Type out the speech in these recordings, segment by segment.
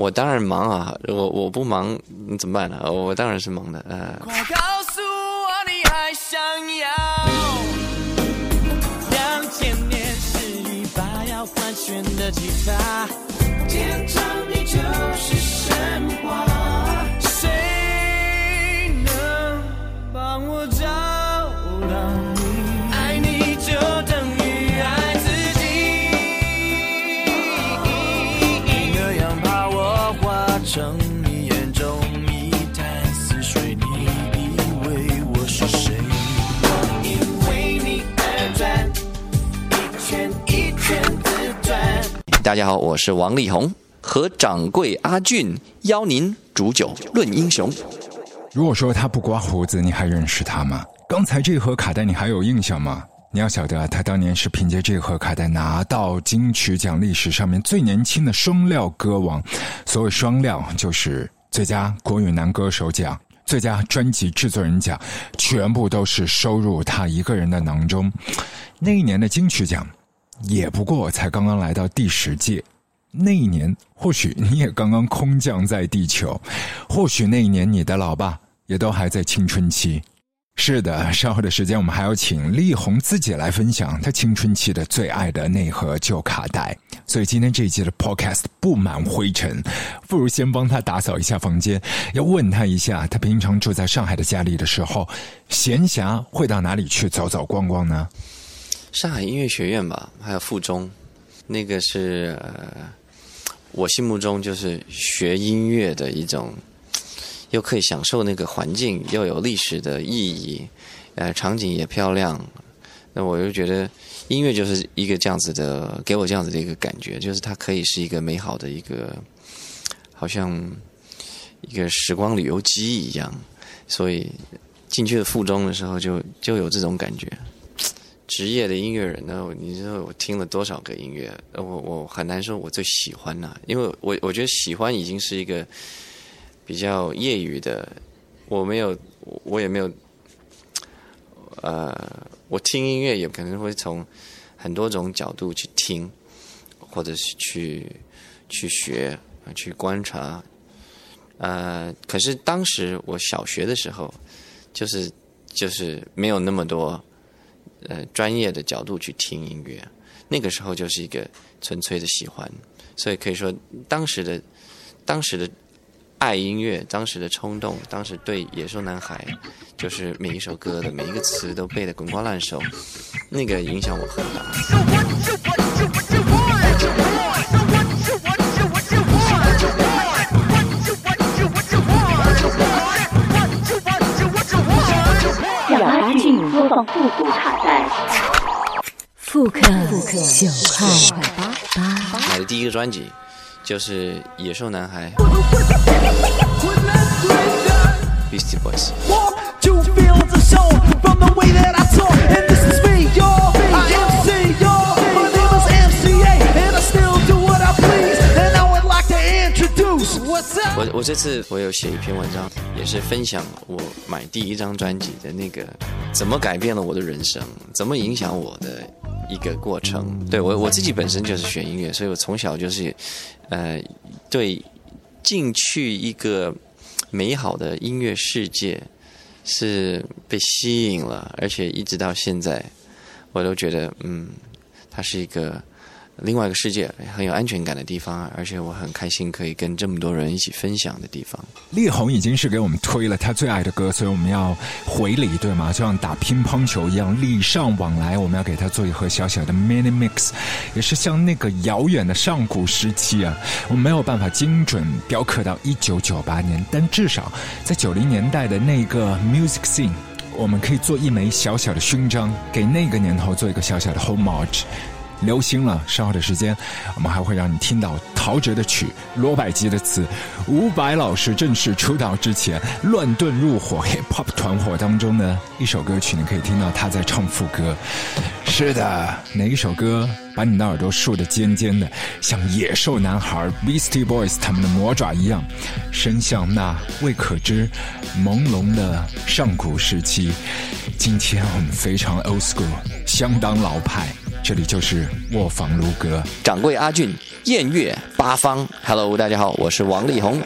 我当然忙啊，我我不忙你怎么办呢？我当然是忙的。呃。快告诉我你还想要两千年是一把要换弦的吉他，天长地久是神话，大家好，我是王力宏，和掌柜阿俊邀您煮酒论英雄。如果说他不刮胡子，你还认识他吗？刚才这盒卡带你还有印象吗？你要晓得，他当年是凭借这盒卡带拿到金曲奖历史上面最年轻的双料歌王。所谓双料，就是最佳国语男歌手奖、最佳专辑制作人奖，全部都是收入他一个人的囊中。那一年的金曲奖。也不过才刚刚来到第十届，那一年或许你也刚刚空降在地球，或许那一年你的老爸也都还在青春期。是的，稍后的时间我们还要请力宏自己来分享他青春期的最爱的那盒旧卡带。所以今天这一期的 Podcast 布满灰尘，不如先帮他打扫一下房间。要问他一下，他平常住在上海的家里的时候，闲暇会到哪里去走走逛逛呢？上海音乐学院吧，还有附中，那个是呃，我心目中就是学音乐的一种，又可以享受那个环境，又有历史的意义，呃，场景也漂亮。那我就觉得音乐就是一个这样子的，给我这样子的一个感觉，就是它可以是一个美好的一个，好像一个时光旅游机一样。所以进去的附中的时候，就就有这种感觉。职业的音乐人呢？你知道我听了多少个音乐？我我很难说我最喜欢呐，因为我我觉得喜欢已经是一个比较业余的，我没有，我也没有，呃，我听音乐也可能会从很多种角度去听，或者是去去学去观察，呃，可是当时我小学的时候，就是就是没有那么多。呃，专业的角度去听音乐，那个时候就是一个纯粹的喜欢，所以可以说当时的当时的爱音乐，当时的冲动，当时对《野兽男孩》就是每一首歌的每一个词都背得滚瓜烂熟，那个影响我很大。播放复古卡带，复刻。九块八八。买的第一个专辑就是《野兽男孩》，Beastie Boys。我我这次我有写一篇文章，也是分享我买第一张专辑的那个怎么改变了我的人生，怎么影响我的一个过程。对我我自己本身就是学音乐，所以我从小就是，呃，对进去一个美好的音乐世界是被吸引了，而且一直到现在，我都觉得嗯，它是一个。另外一个世界很有安全感的地方，而且我很开心可以跟这么多人一起分享的地方。力宏已经是给我们推了他最爱的歌，所以我们要回礼，对吗？就像打乒乓球一样，礼尚往来。我们要给他做一盒小小的 mini mix，也是像那个遥远的上古时期啊，我们没有办法精准雕刻到一九九八年，但至少在九零年代的那个 music scene，我们可以做一枚小小的勋章，给那个年头做一个小小的 homage。流星了，稍后的时间，我们还会让你听到陶喆的曲、罗百吉的词。伍佰老师正式出道之前，乱炖入伙 hip hop 团伙当中的一首歌曲，你可以听到他在唱副歌。是的，哪一首歌把你的耳朵竖得尖尖的，像野兽男孩 Beastie Boys 他们的魔爪一样，伸向那未可知、朦胧的上古时期。今天我们非常 old school，相当老派。这里就是卧房，如阁掌柜阿俊，艳月八方。Hello 大家好，我是王力宏。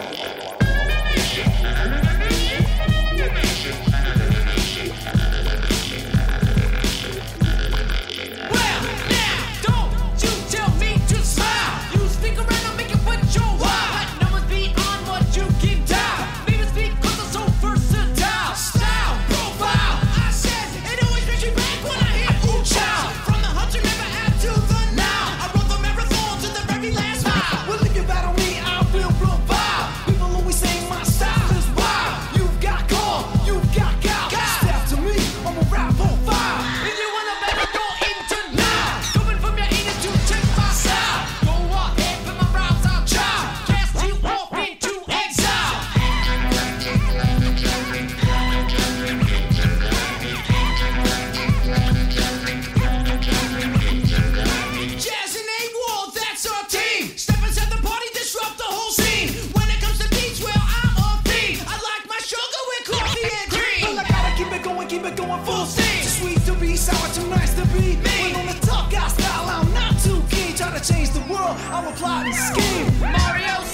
been going full steam. Too sweet to be, sour too nice to be. Me. When on the tough guy style, I'm not too keen. Try to change the world, I'm a plotting scheme. Mario.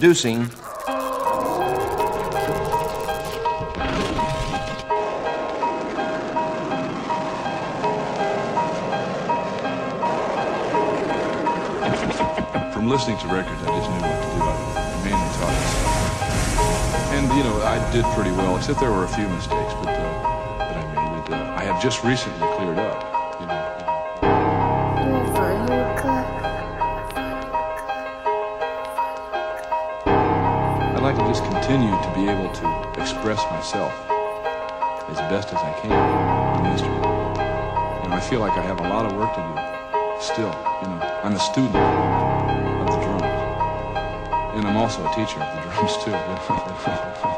Producing From listening to records, I just knew what to do. I mainly taught And, you know, I did pretty well, except there were a few mistakes, but, uh, but I mean. Uh, I have just recently cleared up. continue to be able to express myself as best as I can in ministry. You I feel like I have a lot of work to do still. You know, I'm a student of the drums, and I'm also a teacher of the drums too.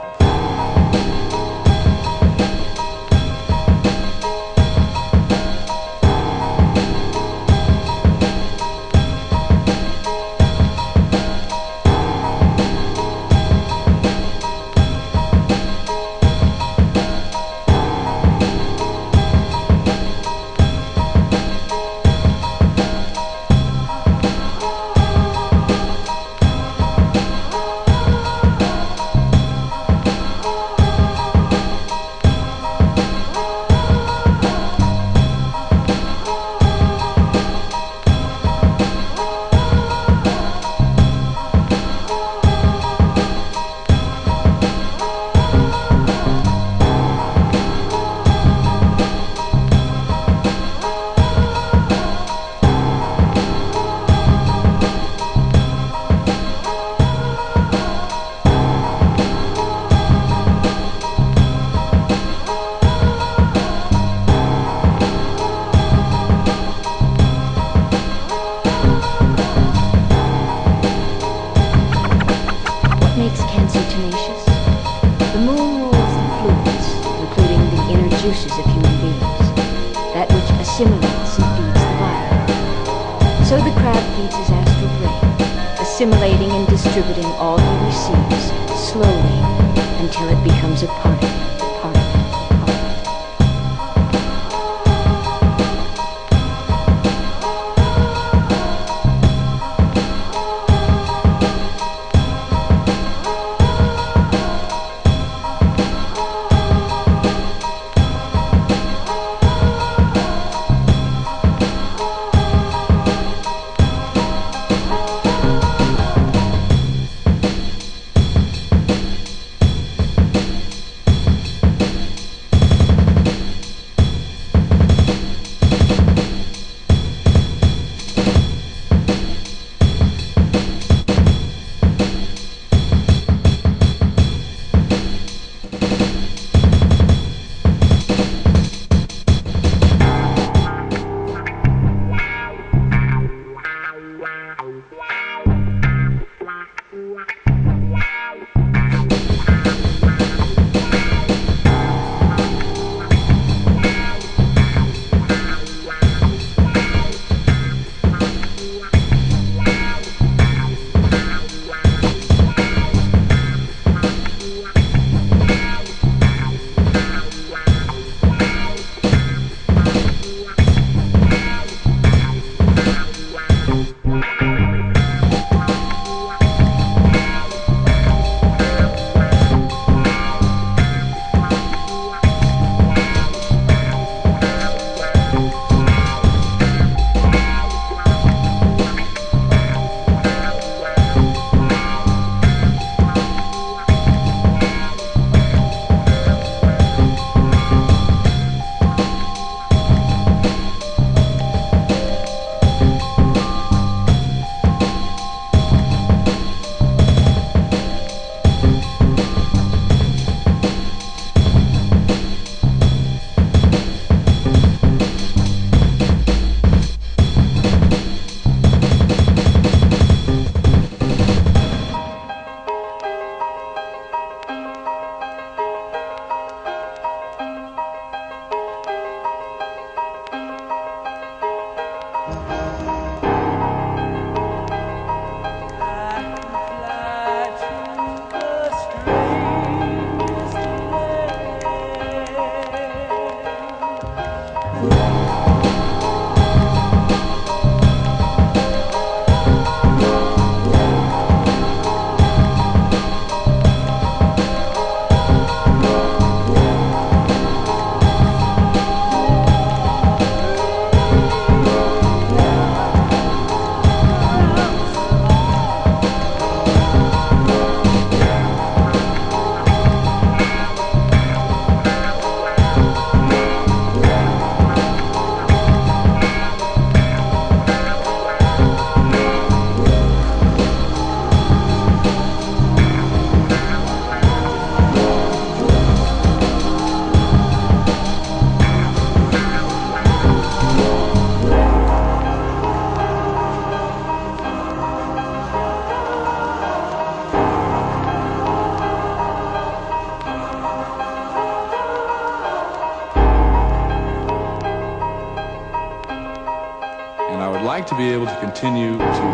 continue to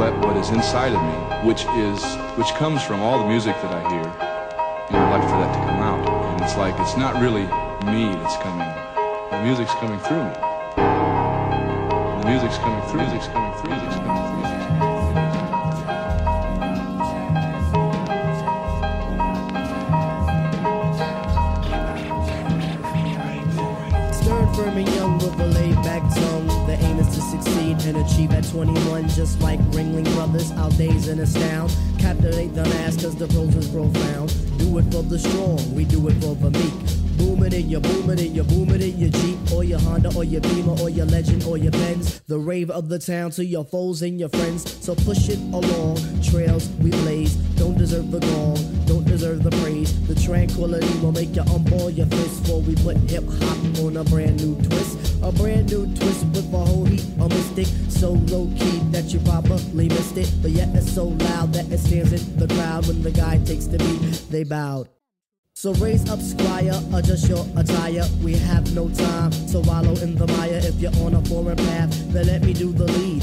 let what is inside of me, which is which comes from all the music that I hear, and I'd like for that to come out. And it's like it's not really me that's coming. The music's coming through me. The music's coming through. Through. Music's coming 21, just like Ringling Brothers. Our days in astound. Captivate the mass, cause the prose is profound. Do it for the strong, we do it for the meek. Boom it in your boom it in your boom it in your Jeep or your Honda or your Beamer or your Legend or your Benz. The rave of the town to your foes and your friends. So push it along. Trails we blaze. Don't deserve the gong. Don't deserve the praise. The tranquility will make you unball your fist before we put hip hop on a brand new twist. A brand new twist with a whole heap of mystic. So low key that you probably missed it. But yet it's so loud that it stands in the crowd when the guy takes the beat. They bowed. So raise up, squire, adjust your attire. We have no time to wallow in the mire. If you're on a foreign path, then let me do the lead.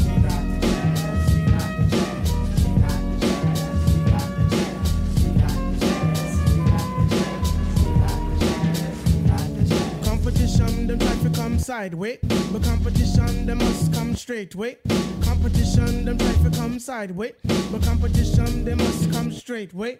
Come sideways. But competition, them must come straight way. Competition, them try to come sideways. But competition, they must come straight way.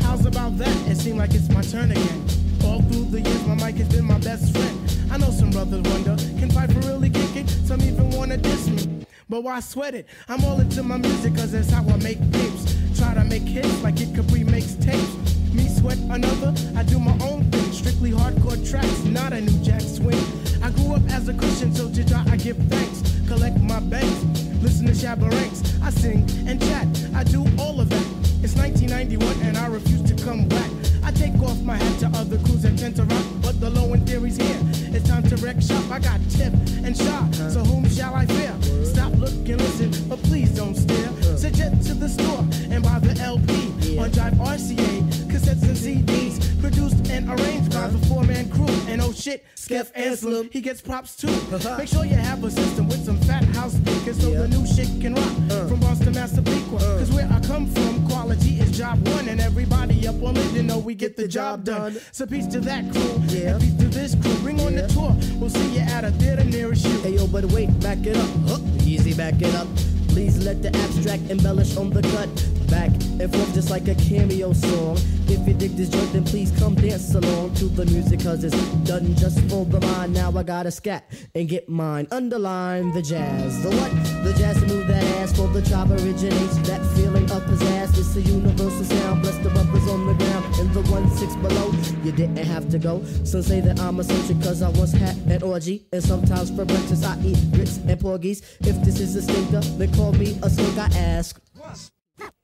How's about that? It seems like it's my turn again. All through the years, my mic has been my best friend. I know some brothers wonder, can Phife really kick it? Some even wanna diss me. But why sweat it? I'm all into my music, cause that's how I make tapes. Try to make hits like it Capri makes tapes. Me sweat another, I do my own thing. Strictly hardcore tracks, not a new jack swing. I grew up as a Christian, so to God I give thanks. Collect my banks, listen to Shabba Ranks. I sing and chat, I do all of that. It's 1991 and I refuse to come back. I take off my hat to other crews that tend to rock, but the low end theory's here. It's time to wreck shop. I got tip and shot, so whom shall I fear? Stop, look, and listen, but please don't stare. Suggest to the store and buy the LP on Jive RCA, cassettes and CDs, produced and arranged by the four man crew. And oh shit, Skeff Anselm, he gets props too. Uh-huh. Make sure you have a system with some fat house speakers so the new shit can rock. Uh. From Boston, Massapequa, uh. cause where I come from, quality is job one, and everybody up on it, you know we get the job done. So peace to that crew, Yeah. and peace to this crew. Bring on the tour, we'll see you at a theater nearest you. Hey yo, but wait, back it up. Huh, easy, back it up. Please let the abstract embellish on the cut. Back and forth just like a cameo song. If you dig this joint, then please come dance along to the music, cause it's done just for the mind. Now I gotta scat and get mine. Underline the jazz. The what? The jazz to move that ass for the tribe originates. That feeling of ass. It's a universal sound. Bless the brothers on the ground and the one six below. You didn't have to go. Some say that I'm a soldier cause I once had an orgy. And sometimes for breakfast I eat grits and porgies. If this is a stinker, then call me a slug. I ask.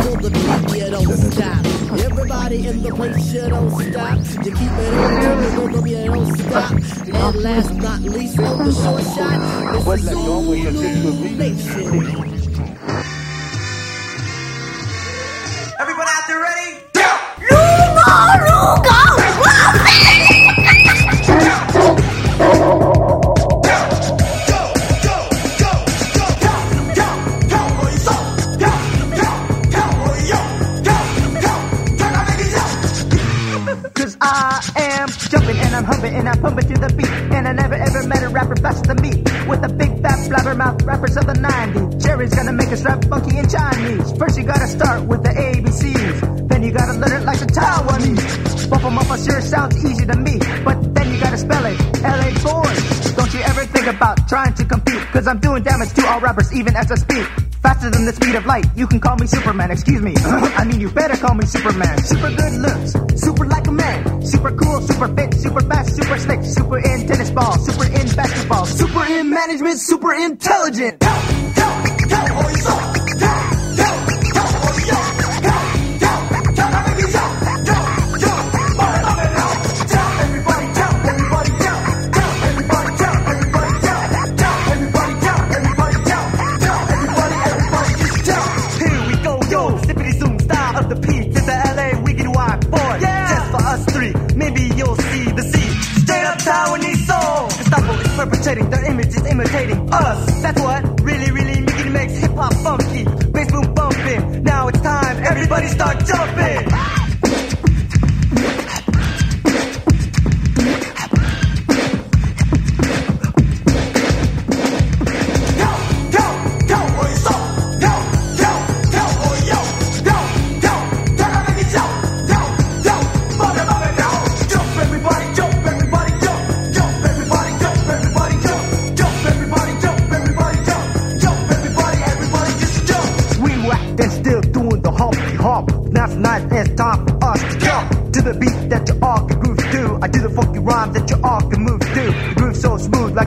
Beat the beat, you don't stop. Everybody in the place, you don't stop. You keep it on to the rhythm, you don't stop. And last not least, on the short shot, this is Zulu Nation. Cause I'm doing damage to all rappers even as I speak. Faster than the speed of light, you can call me Superman, excuse me. I mean, you better call me Superman. Super good looks, super like a man. Super cool, super fit, super fast, super slick. Super in tennis ball, super in basketball. Super in management, super intelligent. Here Perpetrating, their image is imitating us. That's what really, really making makes hip hop funky. Bass boom bumping. Now it's time, everybody start jumping.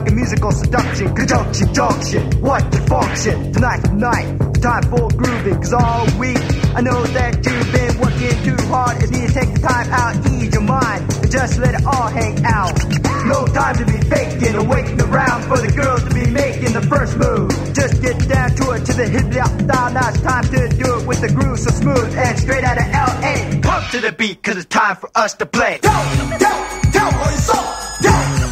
like a musical seduction. Conjunction, junction, what the function? Tonight, tonight, time for grooving. Cause all week, I know that you've been working too hard. It's need to take the time out, ease your mind, and just let it all hang out. No time to be faking or waiting around for the girls to be making the first move. Just get down to it, to the hip hop style. Now it's time to do it with the groove so smooth and straight out of LA. Pump to the beat, cause it's time for us to play. Down, down, down on your soul.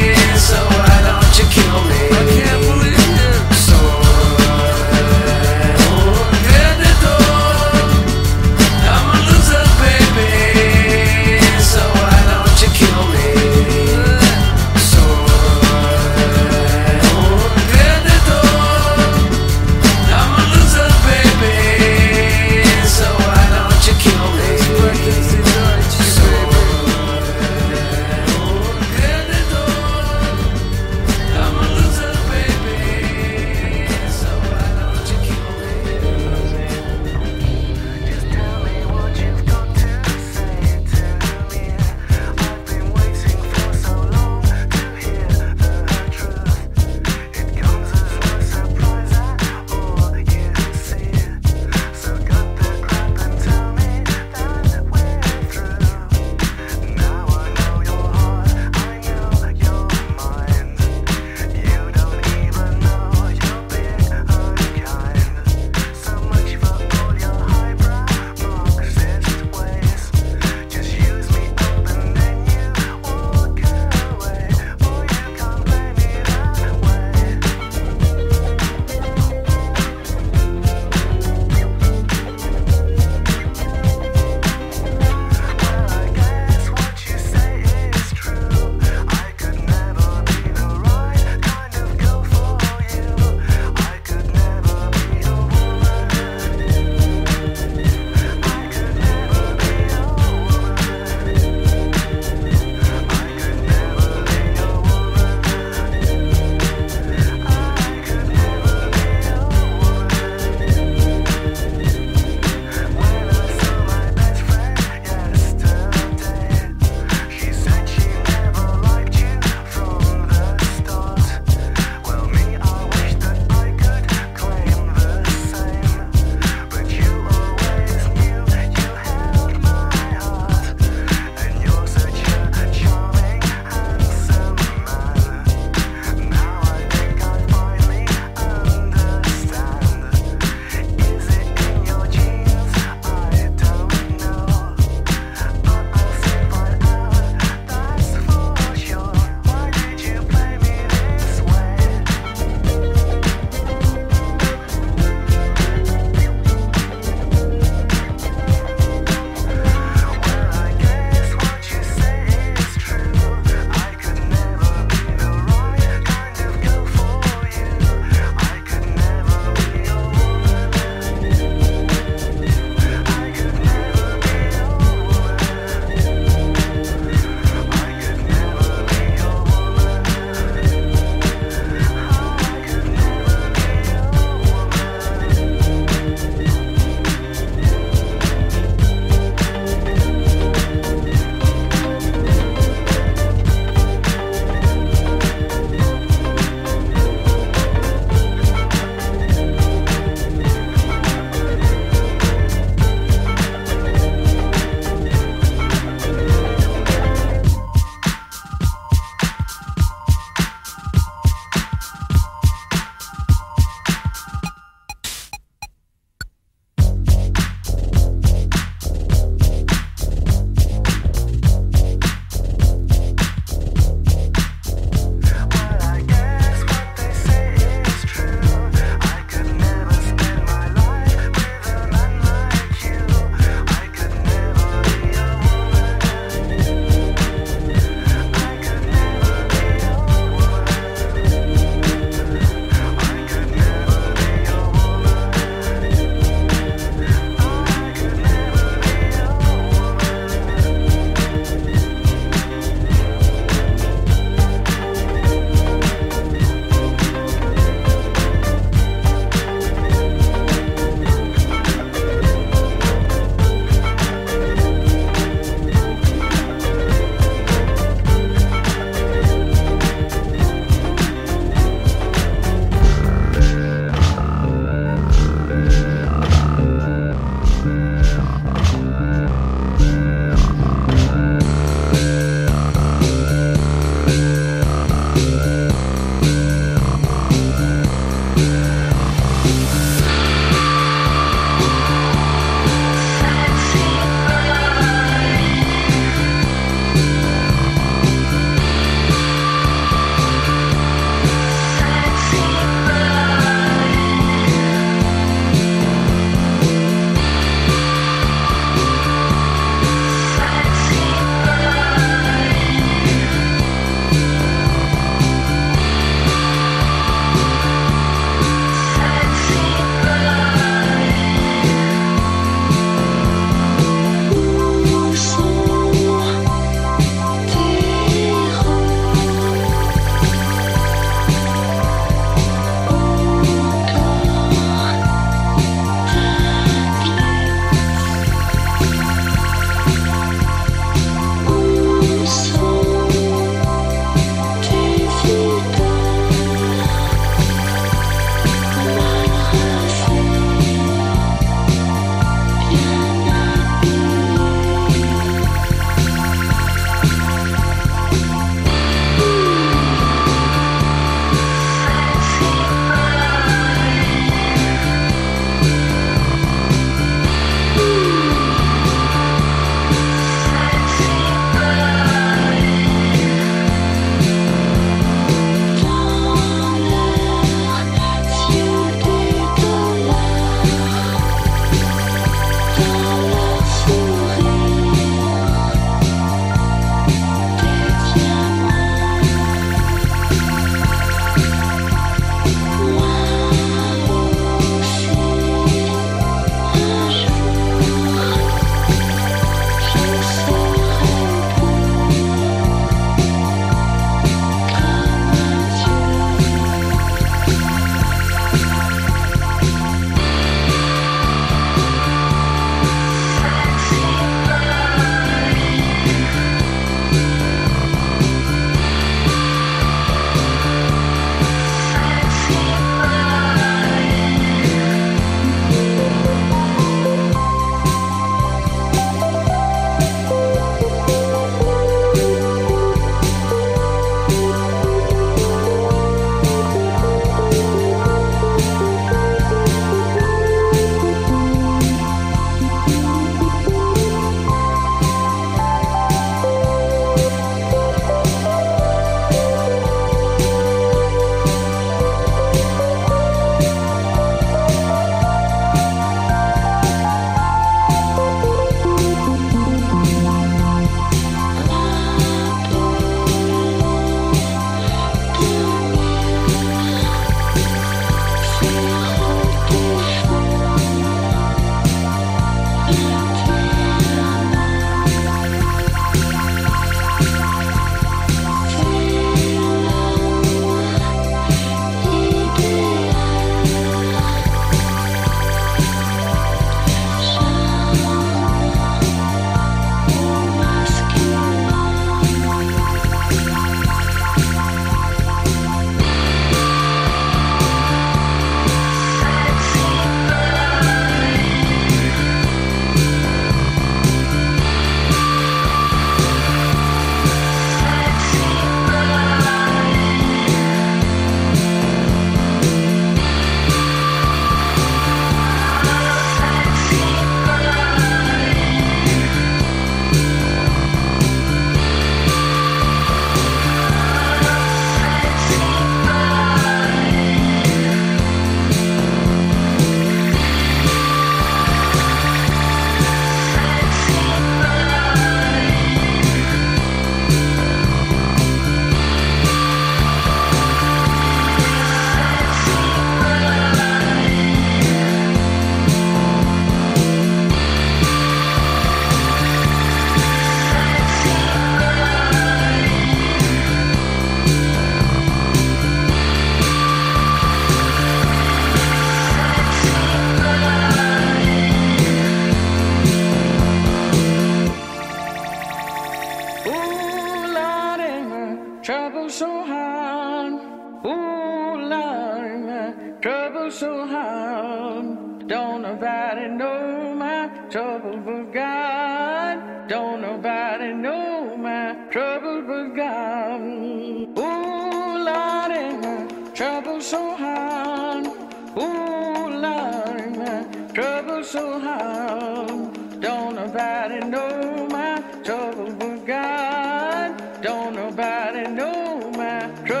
Electro.